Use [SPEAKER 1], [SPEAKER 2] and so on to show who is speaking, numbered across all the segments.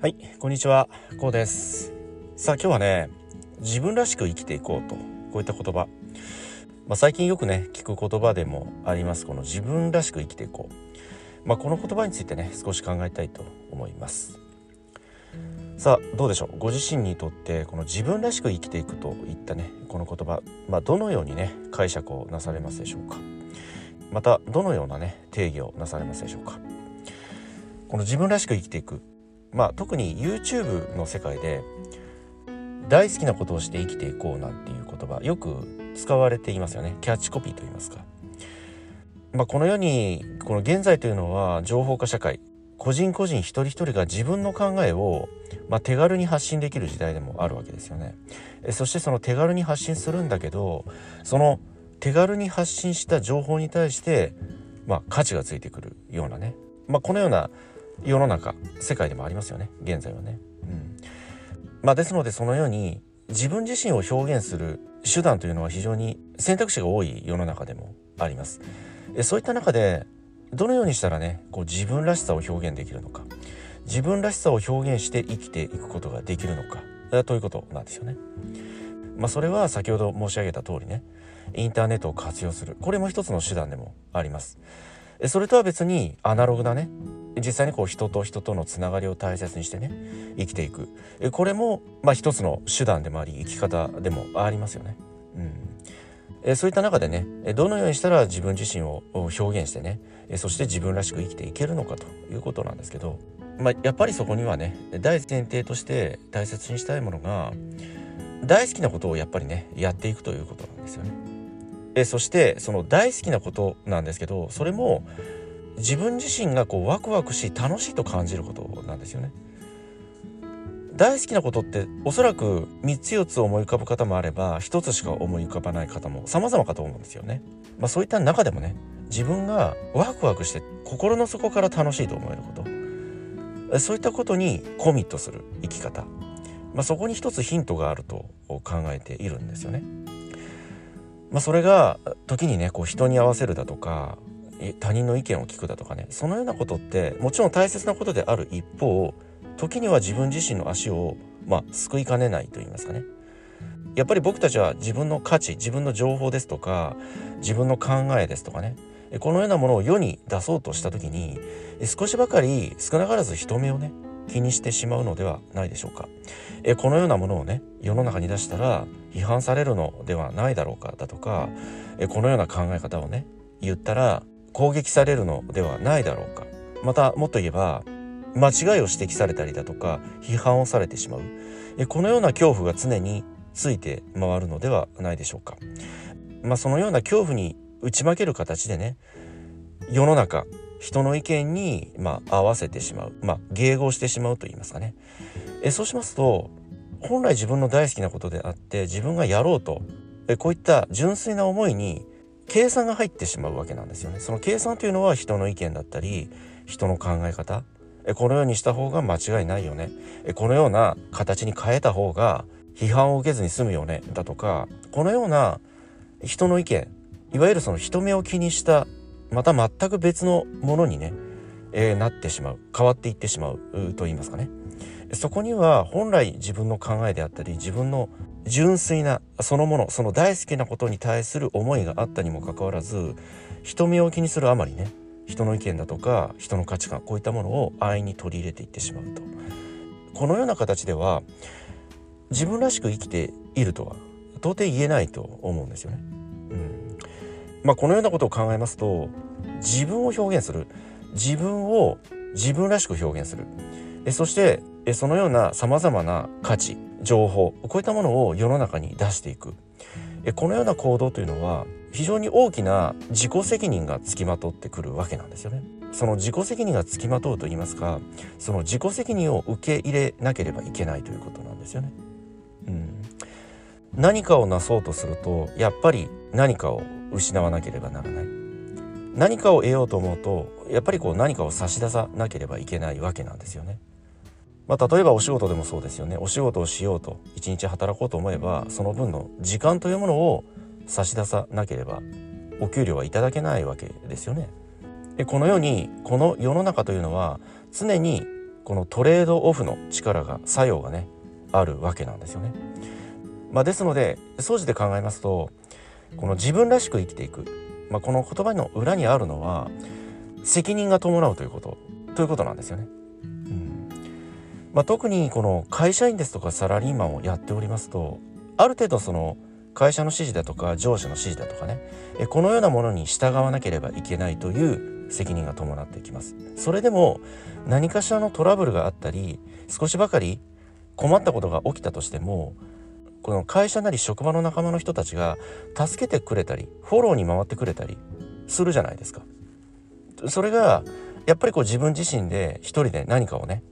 [SPEAKER 1] はい、こんにちは、こうです。さあ今日はね、自分らしく生きていこうと、こういった言葉。まあ、最近よくね、聞く言葉でもあります、この自分らしく生きていこう。まあ、この言葉についてね、少し考えたいと思います。さあ、どうでしょう？ご自身にとって、この自分らしく生きていくといったね、この言葉、まあ、どのようにね、解釈をなされますでしょうか？また、どのようなね、定義をなされますでしょうか？この自分らしく生きていくまあ特に YouTube の世界で大好きなことをして生きていこうなんていう言葉よく使われていますよね。キャッチコピーと言いますか、まあ、この世にこの現在というのは情報化社会。個人個人一人一人が自分の考えを、まあ、手軽に発信できる時代でもあるわけですよね。えそしてその手軽に発信するんだけどその手軽に発信した情報に対して、まあ、価値がついてくるようなね、まあ、このような世の中世界でもありますよね現在はね。うんまあ、ですのでそのように自分自身を表現する手段というのは非常に選択肢が多い世の中でもあります。えそういった中でどのようにしたらねこう自分らしさを表現できるのか自分らしさを表現して生きていくことができるのかえということなんですよね。まあ、それは先ほど申し上げた通りねインターネットを活用するこれも一つの手段でもあります。えそれとは別にアナログなね実際にこう人と人とのつながりを大切にしてね生きていくえこれもまあ一つの手段でもあり生き方でもありますよね。うんえそういった中でねえどのようにしたら自分自身を表現してねえそして自分らしく生きていけるのかということなんですけど、まあ、やっぱりそこにはね大前提として大切にしたいものが大好きなことをやっぱりねやっていくということなんですよね。えそしてその大好きなことなんですけどそれも自分自身がこうワクワクし楽しいと感じることなんですよね。大好きなことっておそらく3つ4つ思い浮かぶ方もあれば1つしか思い浮かばない方も様々かと思うんですよね。まあ、そういった中でもね自分がワクワクして心の底から楽しいと思えることそういったことにコミットする生き方、まあ、そこに一つヒントがあると考えているんですよね。まあ、それが時にねこう人に合わせるだとか他人の意見を聞くだとかね。そのようなことってもちろん大切なことである一方時には自分自身の足をまあ救いかねないと言いますかね。やっぱり僕たちは自分の価値自分の情報ですとか自分の考えですとかね。このようなものを世に出そうとした時に少しばかり少なからず人目をね気にしてしまうのではないでしょうか。えこのようなものをね世の中に出したら批判されるのではないだろうかだとかえこのような考え方をね言ったら攻撃されるのではないだろうか。またもっと言えば間違いを指摘されたりだとか批判をされてしまう。えこのような恐怖が常について回るのではないでしょうか。まあそのような恐怖に打ち負ける形でね世の中人の意見に、まあ、合わせてしまう、まあ、迎合してしまうと言いますかね。えそうしますと本来自分の大好きなことであって自分がやろうとえこういった純粋な思いに計算が入ってしまうわけなんですよね。その計算というのは人の意見だったり人の考え方。えこのようにした方が間違いないよね。えこのような形に変えた方が批判を受けずに済むよね。だとかこのような人の意見いわゆるその人目を気にしたまた全く別のものにね、えー、なってしまう。変わっていってしまうと言いますかね。そこには本来自分の考えであったり自分の純粋なそのものその大好きなことに対する思いがあったにもかかわらず人目を気にするあまりね人の意見だとか人の価値観こういったものを安易に取り入れていってしまうと。このような形では自分らしく生きているとは到底言えないと思うんですよね。うん。まあ、このようなことを考えますと自分を表現する。自分を自分らしく表現する。そしてそのようなさまざまな価値。情報こういったものを世の中に出していくえこのような行動というのは非常に大きな自己責任がつきまとってくるわけなんですよね。その自己責任がつきまとうと言いますかその自己責任を受け入れなければいけないということなんですよね。うん、何かをなそうとするとやっぱり何かを失わなければならない何かを得ようと思うとやっぱりこう何かを差し出さなければいけないわけなんですよね。まあ、例えばお仕事でもそうですよねお仕事をしようと一日働こうと思えばその分の時間というものを差し出さなければお給料はいただけないわけですよね。でこのようにこの世の中というのは常にこのトレードオフの力が作用がねあるわけなんですよね。まあ、ですので総じて考えますとこの自分らしく生きていく、まあ、この言葉の裏にあるのは責任が伴うということということなんですよね。まあ、特にこの会社員ですとかサラリーマンをやっておりますとある程度その会社の指示だとか上司の指示だとかねこのようなものに従わなければいけないという責任が伴ってきます。それでも何かしらのトラブルがあったり少しばかり困ったことが起きたとしてもこの会社なり職場の仲間の人たちが助けてくれたりフォローに回ってくれたりするじゃないですか。それがやっぱりこう自分自身で一人で何かをね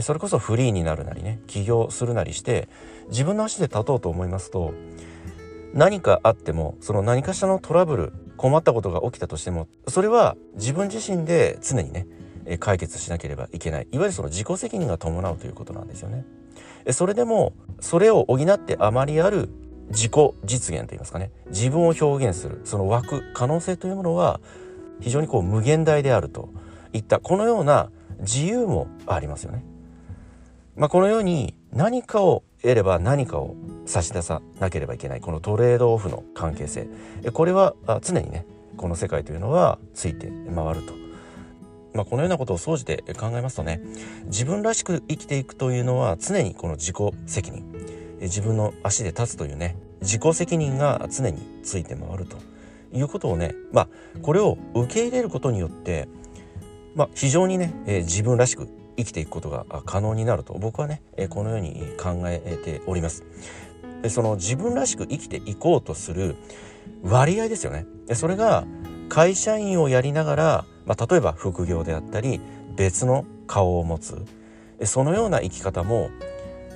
[SPEAKER 1] それこそフリーになるなりね起業するなりして自分の足で立とうと思いますと何かあってもその何かしらのトラブル困ったことが起きたとしてもそれは自分自身で常にね解決しなければいけないいわゆるその自己責任が伴うということなんですよね。それでもそれを補ってあまりある自己実現といいますかね自分を表現するその枠可能性というものは非常にこう無限大であるといったこのような自由もありますよね。まあ、このように何かを得れば何かを差し出さなければいけないこのトレードオフの関係性。これは常にねこの世界というのはついて回ると、まあ、このようなことを総じて考えますとね自分らしく生きていくというのは常にこの自己責任。自分の足で立つというね自己責任が常について回ると。いうことをねまあこれを受け入れることによってまあ、非常にね、え、自分らしく生きていくことが可能になると僕はねこのように考えております。その自分らしく生きていこうとする割合ですよね。それが会社員をやりながら、まあ、例えば副業であったり別の顔を持つ。そのような生き方も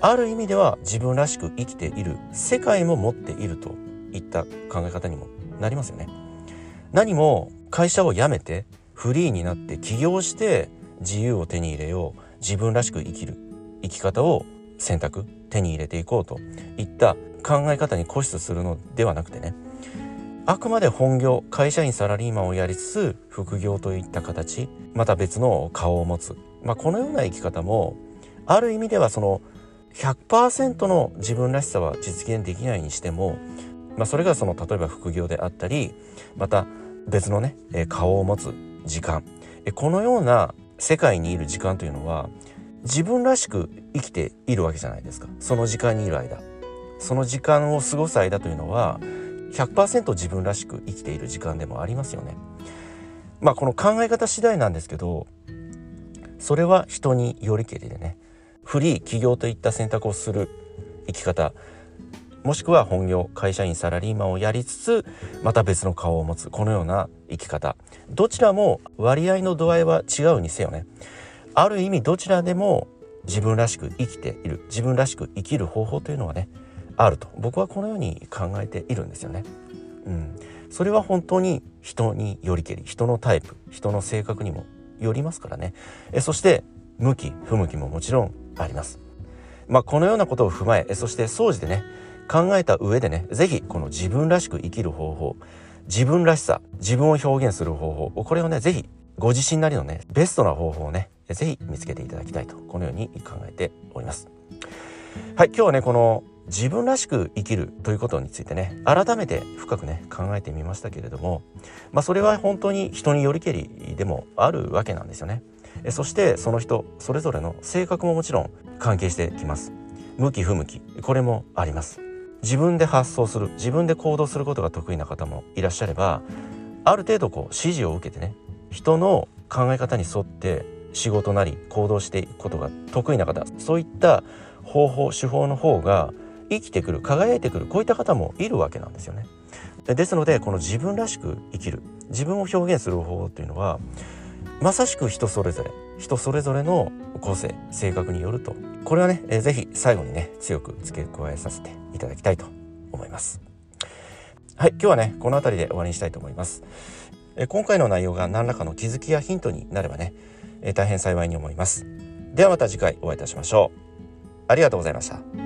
[SPEAKER 1] ある意味では自分らしく生きている世界も持っているといった考え方にもなりますよね。何も会社を辞めてフリーになって起業して自由を手に入れよう自分らしく生きる生き方を選択手に入れていこうといった考え方に固執するのではなくてねあくまで本業会社員サラリーマンをやりつつ副業といった形また別の顔を持つ、まあ、このような生き方もある意味ではその100%の自分らしさは実現できないにしても、まあ、それがその例えば副業であったりまた別のね顔を持つ時間このような世界にいる時間というのは自分らしく生きているわけじゃないですか。その時間にいる間。その時間を過ごす間というのは100%自分らしく生きている時間でもありますよね。まあこの考え方次第なんですけどそれは人によりけりでね。フリー起業といった選択をする生き方。もしくは本業会社員サラリーマンをやりつつまた別の顔を持つこのような生き方。どちらも割合の度合いは違うにせよね。ある意味どちらでも自分らしく生きている自分らしく生きる方法というのはねあると。僕はこのように考えているんですよね。うん、それは本当に人によりけり人のタイプ人の性格にもよりますからね。えそして向き不向きももちろんあります。まあ、このようなことを踏まえそして総じてね考えた上でね是非この自分らしく生きる方法自分らしさ自分を表現する方法これをね是非ご自身なりのねベストな方法をね是非見つけていただきたいとこのように考えております。はい今日はねこの自分らしく生きるということについてね改めて深くね考えてみましたけれどもまあそれは本当に人によりけりでもあるわけなんですよね。そしてその人それぞれの性格ももちろん関係してきます。向き不向きこれもあります。自分で発想する自分で行動することが得意な方もいらっしゃればある程度こう指示を受けてね人の考え方に沿って仕事なり行動していくことが得意な方そういった方法手法の方が生きてくる輝いてくるこういった方もいるわけなんですよね。ですのでこの自分らしく生きる自分を表現する方法というのはまさしく人それぞれ人それぞれの個性性格によると。これはね、えー、ぜひ最後にね強く付け加えさせていただきたいと思います。はい今日はねこの辺りで終わりにしたいと思います、えー、今回の内容が何らかの気づきやヒントになればね、えー、大変幸いに思います。ではまた次回お会いいたしましょう。ありがとうございました。